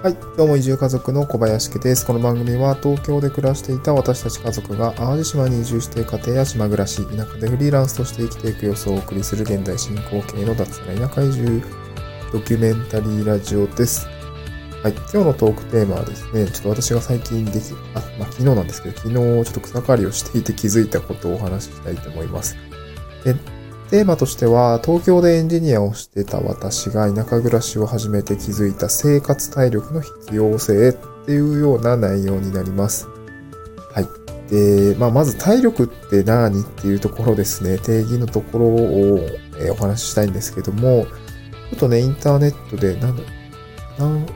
はい。どうも移住家族の小林家です。この番組は東京で暮らしていた私たち家族が淡路島に移住して家庭や島暮らし、田舎でフリーランスとして生きていく様子をお送りする現在進行形の脱サラ田舎移住ドキュメンタリーラジオです。はい。今日のトークテーマはですね、ちょっと私が最近でき、あ、まあ昨日なんですけど、昨日ちょっと草刈りをしていて気づいたことをお話ししたいと思います。でテーマとしては、東京でエンジニアをしてた私が田舎暮らしを始めて気づいた生活体力の必要性っていうような内容になります。はい。で、まあ、まず体力って何っていうところですね、定義のところを、えお話ししたいんですけども、ちょっとね、インターネットで、なんだ、なん、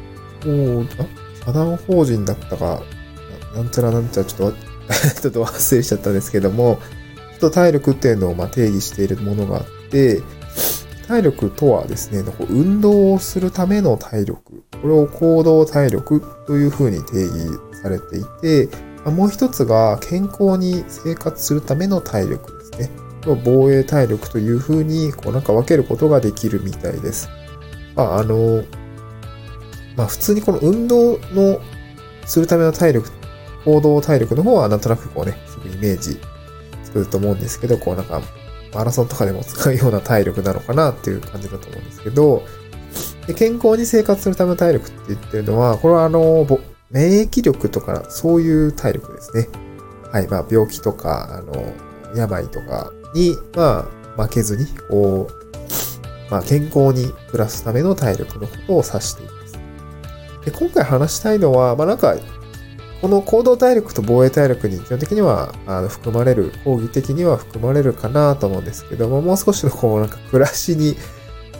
法、あ社団法人だったか、なんちゃらなんちゃら、ちょっと、ちょっと忘れしちゃったんですけども、と体力っていうのをま定義しているものがあって、体力とはですね、運動をするための体力。これを行動体力というふうに定義されていて、もう一つが健康に生活するための体力ですね。防衛体力というふうに、こうなんか分けることができるみたいです。まあ、あの、まあ普通にこの運動のするための体力、行動体力の方はなんとなくこうね、すぐイメージつくと思うんですけど、こうなんか、マラソンとかでも使うような体力なのかなっていう感じだと思うんですけど、で健康に生活するための体力って言ってるのは、これはあの、ぼ免疫力とか、そういう体力ですね。はい、まあ病気とか、あの、病とかに、まあ、負けずに、こう、まあ健康に暮らすための体力のことを指しています。で、今回話したいのは、まあなんか、この行動体力と防衛体力に基本的にはあの含まれる、講義的には含まれるかなと思うんですけども、もう少しのこうなんか暮らしに、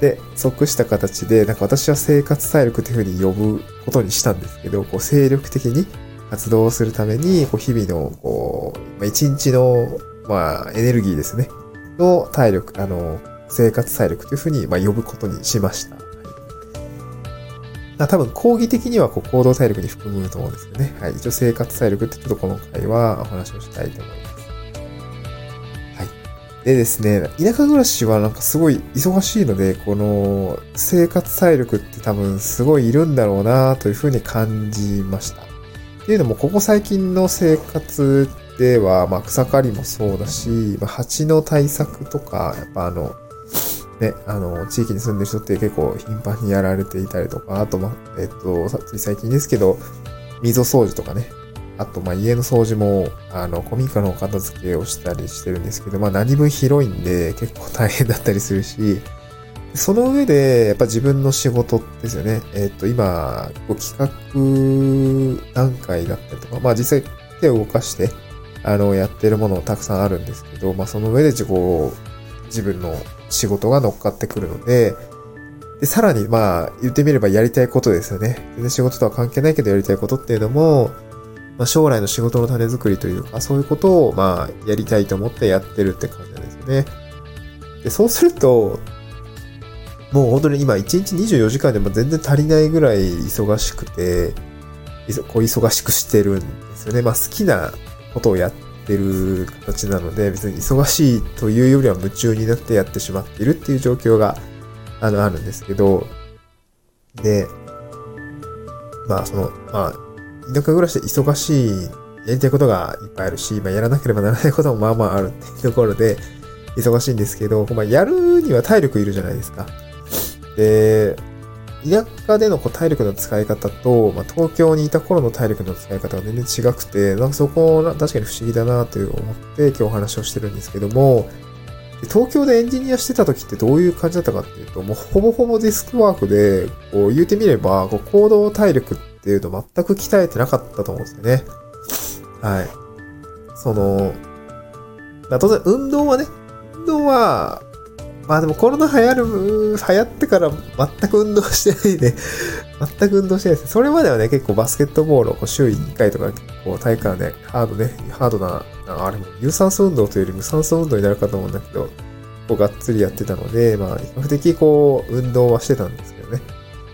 で、即した形で、なんか私は生活体力というふうに呼ぶことにしたんですけど、こう精力的に活動するために、こう日々の、こう、一日の、まあ、エネルギーですね、の体力、あの、生活体力というふうに、ま、呼ぶことにしました。あ多分、講義的にはこう行動体力に含むと思うんですよね。はい。一応、生活体力ってちょっとこの回はお話をしたいと思います。はい。でですね、田舎暮らしはなんかすごい忙しいので、この生活体力って多分すごいいるんだろうなというふうに感じました。っていうのも、ここ最近の生活では、まあ、草刈りもそうだし、まあ、蜂の対策とか、やっぱあの、ね、あの、地域に住んでる人って結構頻繁にやられていたりとか、あと、ま、えっと、つい最近ですけど、溝掃除とかね、あと、ま、家の掃除も、あの、古民家のお片付けをしたりしてるんですけど、まあ、何分広いんで、結構大変だったりするし、その上で、やっぱ自分の仕事ですよね。えっと、今、こう企画段階だったりとか、まあ、実際手を動かして、あの、やってるものたくさんあるんですけど、まあ、その上で自己、自分の仕事が乗っかってくるので、で、さらに、まあ、言ってみればやりたいことですよね。全然仕事とは関係ないけどやりたいことっていうのも、まあ、将来の仕事の種作りというか、そういうことを、まあ、やりたいと思ってやってるって感じなんですよね。で、そうすると、もう本当に今1日24時間でも全然足りないぐらい忙しくて、こう忙しくしてるんですよね。まあ好きなことをやってる形なので、別に忙しいというよりは夢中になってやってしまっているっていう状況が、あの、あるんですけど、で、まあその、まあ、田舎暮らしで忙しい、やりたいことがいっぱいあるし、まあやらなければならないこともまあまああるっていうところで、忙しいんですけど、まあやるには体力いるじゃないですか。で、田舎でのこう体力の使い方と、まあ、東京にいた頃の体力の使い方が全然違くて、なんかそこ、確かに不思議だなと思って今日お話をしてるんですけども、東京でエンジニアしてた時ってどういう感じだったかっていうと、もうほぼほぼデスクワークで、こう言うてみれば、こう行動体力っていうの全く鍛えてなかったと思うんですよね。はい。その、当然運動はね、運動は、まあでもコロナ流行る、流行ってから全く運動してないね。全く運動してないです。それまではね、結構バスケットボールを週1回とか、こう体育館でハードね、ハードな、あれも有酸素運動というより無酸素運動になるかと思うんだけど、こうがっつりやってたので、まあ比較的こう運動はしてたんですけどね。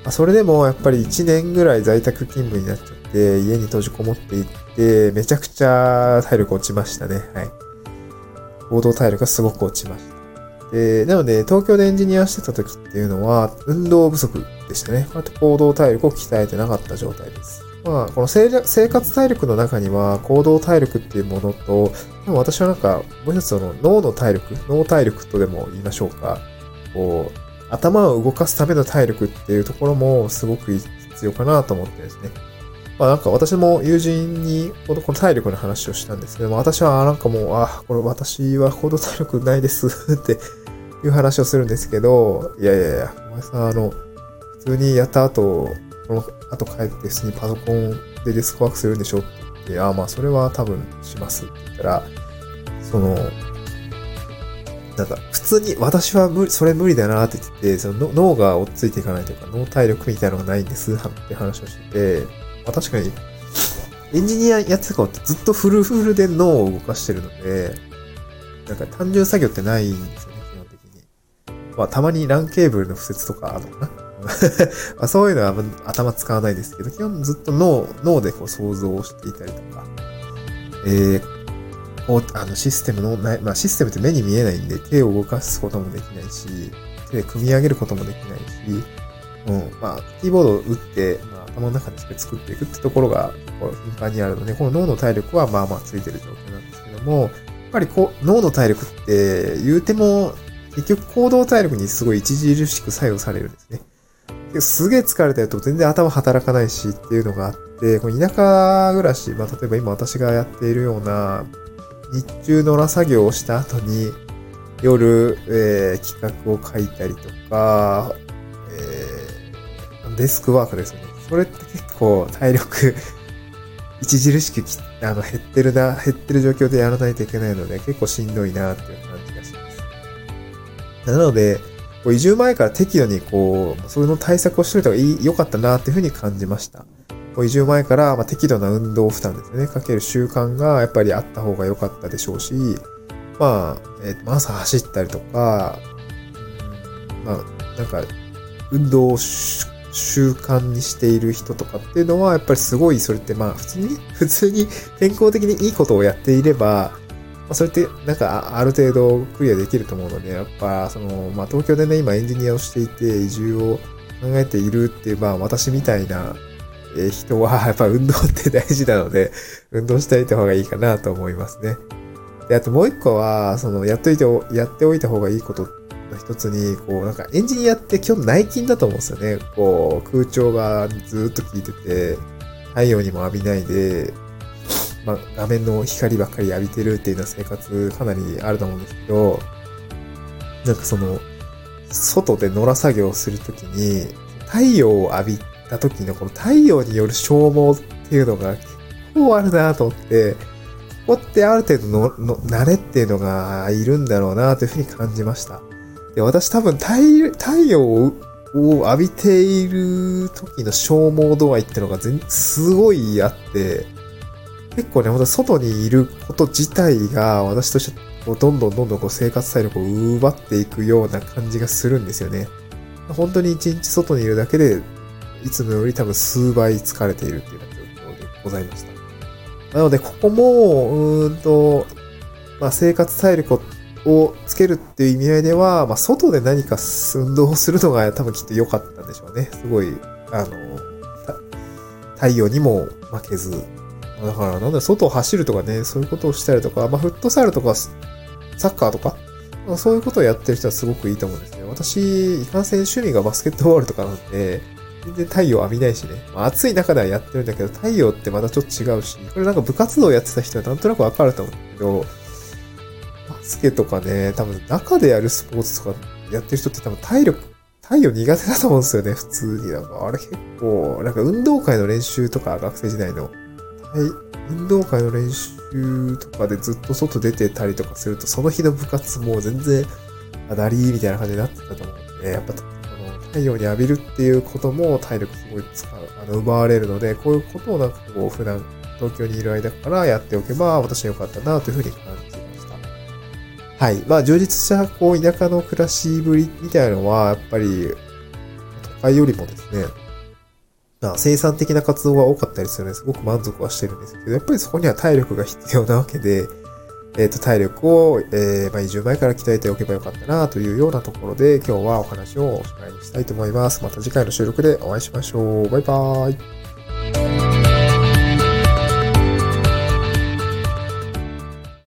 まあ、それでもやっぱり1年ぐらい在宅勤務になっちゃって、家に閉じこもっていって、めちゃくちゃ体力落ちましたね。はい。行動体力がすごく落ちました。で、なので、東京でエンジニアしてた時っていうのは、運動不足でしたね。あと行動体力を鍛えてなかった状態です。まあ、この生活体力の中には行動体力っていうものと、でも私はなんか、もう一つその脳の体力、脳体力とでも言いましょうか。こう、頭を動かすための体力っていうところもすごく必要かなと思ってですね。まあなんか私も友人にこの体力の話をしたんですけども、私はなんかもう、あ、これ私は行動体力ないです っていう話をするんですけど、いやいやいや、お前さんあの、普通にやった後、この後帰って普通にパソコンでデスクワークするんでしょってって、あまあそれは多分しますって言ったら、その、なんか、普通に私は無理、それ無理だなって言って、その脳が追っついていかないというか、脳体力みたいなのがないんですって話をしてて、あ、確かに、エンジニアやってたことずっとフルフルで脳を動かしてるので、なんか単純作業ってないんですよね、基本的に。まあ、たまに LAN ケーブルの敷設とかあるのかな。まあそういうのは頭使わないですけど、基本ずっと脳、脳でこう想像していたりとか、えー、あのシステムの、なまあ、システムって目に見えないんで手を動かすこともできないし、手で組み上げることもできないし、うん、まあ、キーボードを打って、まあ、頭の中で作っていくってところが、こう、頻繁にあるので、この脳の体力はまあまあついてる状況なんですけども、やっぱりこう、脳の体力って言うても、結局行動体力にすごい著しく作用されるんですね。すげえ疲れてると全然頭働かないしっていうのがあって、この田舎暮らし、まあ例えば今私がやっているような日中野良作業をした後に、夜、えー、企画を書いたりとか、えー、デスクワークですよね。それって結構体力 著しくきあの減ってるな、減ってる状況でやらないといけないので、結構しんどいなっていう感じがします。なので、移住前から適度にこう、それの対策をしておいた方がいい、良かったなっていうふうに感じました。移住前から、ま適度な運動負担ですね、かける習慣がやっぱりあった方が良かったでしょうし、まあ、えー、朝走ったりとか、まあ、なんか、運動習慣にしている人とかっていうのは、やっぱりすごい、それってまあ、普通に、普通に健康的にいいことをやっていれば、まあ、それってなんかある程度クリアできると思うので、やっぱその、まあ東京でね、今エンジニアをしていて移住を考えているっていう、まあ私みたいな人は やっぱ運動って大事なので、運動しておいた方がいいかなと思いますね。で、あともう一個は、その、やっといて、やっておいた方がいいことっの一つに、こう、なんかエンジニアって基本内勤だと思うんですよね。こう、空調がずっと効いてて、太陽にも浴びないで、まあ、画面の光ばっかり浴びてるっていうような生活かなりあると思うんですけど、なんかその、外で野良作業をするときに、太陽を浴びた時のこの太陽による消耗っていうのが結構あるなと思って、ここってある程度のの慣れっていうのがいるんだろうなというふうに感じました。私多分太太陽を浴びている時の消耗度合いってのがすごいあって、結構ね、ほんと外にいること自体が私としてこうどんどんどんどんこう生活体力を奪っていくような感じがするんですよね。本当に一日外にいるだけでいつもより多分数倍疲れているっていう状況でございました。なので、ここも、うんと、まあ、生活体力ををつけるっていう意味合いでは、まあ、外で何か運動をするのが多分きっと良かったんでしょうね。すごい、あの、太陽にも負けず。だから、なんだ外を走るとかね、そういうことをしたりとか、まあ、フットサルとか、サッカーとか、まあ、そういうことをやってる人はすごくいいと思うんですね。私、いかんせん趣味がバスケットボールとかなんで、全然太陽浴びないしね。まあ、暑い中ではやってるんだけど、太陽ってまたちょっと違うし、これなんか部活動やってた人はなんとなくわかると思うんだけど、スケとかね、多分中でやるスポーツとかやってる人って多分体力、太陽苦手だと思うんですよね、普通に。なんかあれ結構、なんか運動会の練習とか学生時代の、運動会の練習とかでずっと外出てたりとかすると、その日の部活も全然、あだりーみたいな感じになってたと思うんで、やっぱこの太陽に浴びるっていうことも体力すごい使う、あの、奪われるので、こういうことをなんかこう、普段東京にいる間からやっておけば、私は良かったなというふうに感じ。はい。まあ、充実した、こう、田舎の暮らしぶりみたいなのは、やっぱり、都会よりもですね、まあ、生産的な活動が多かったりするので、すごく満足はしてるんですけど、やっぱりそこには体力が必要なわけで、えっ、と、体力を、えー、まあ、移住前から鍛えておけばよかったなというようなところで、今日はお話をおしまいにしたいと思います。また次回の収録でお会いしましょう。バイバーイ。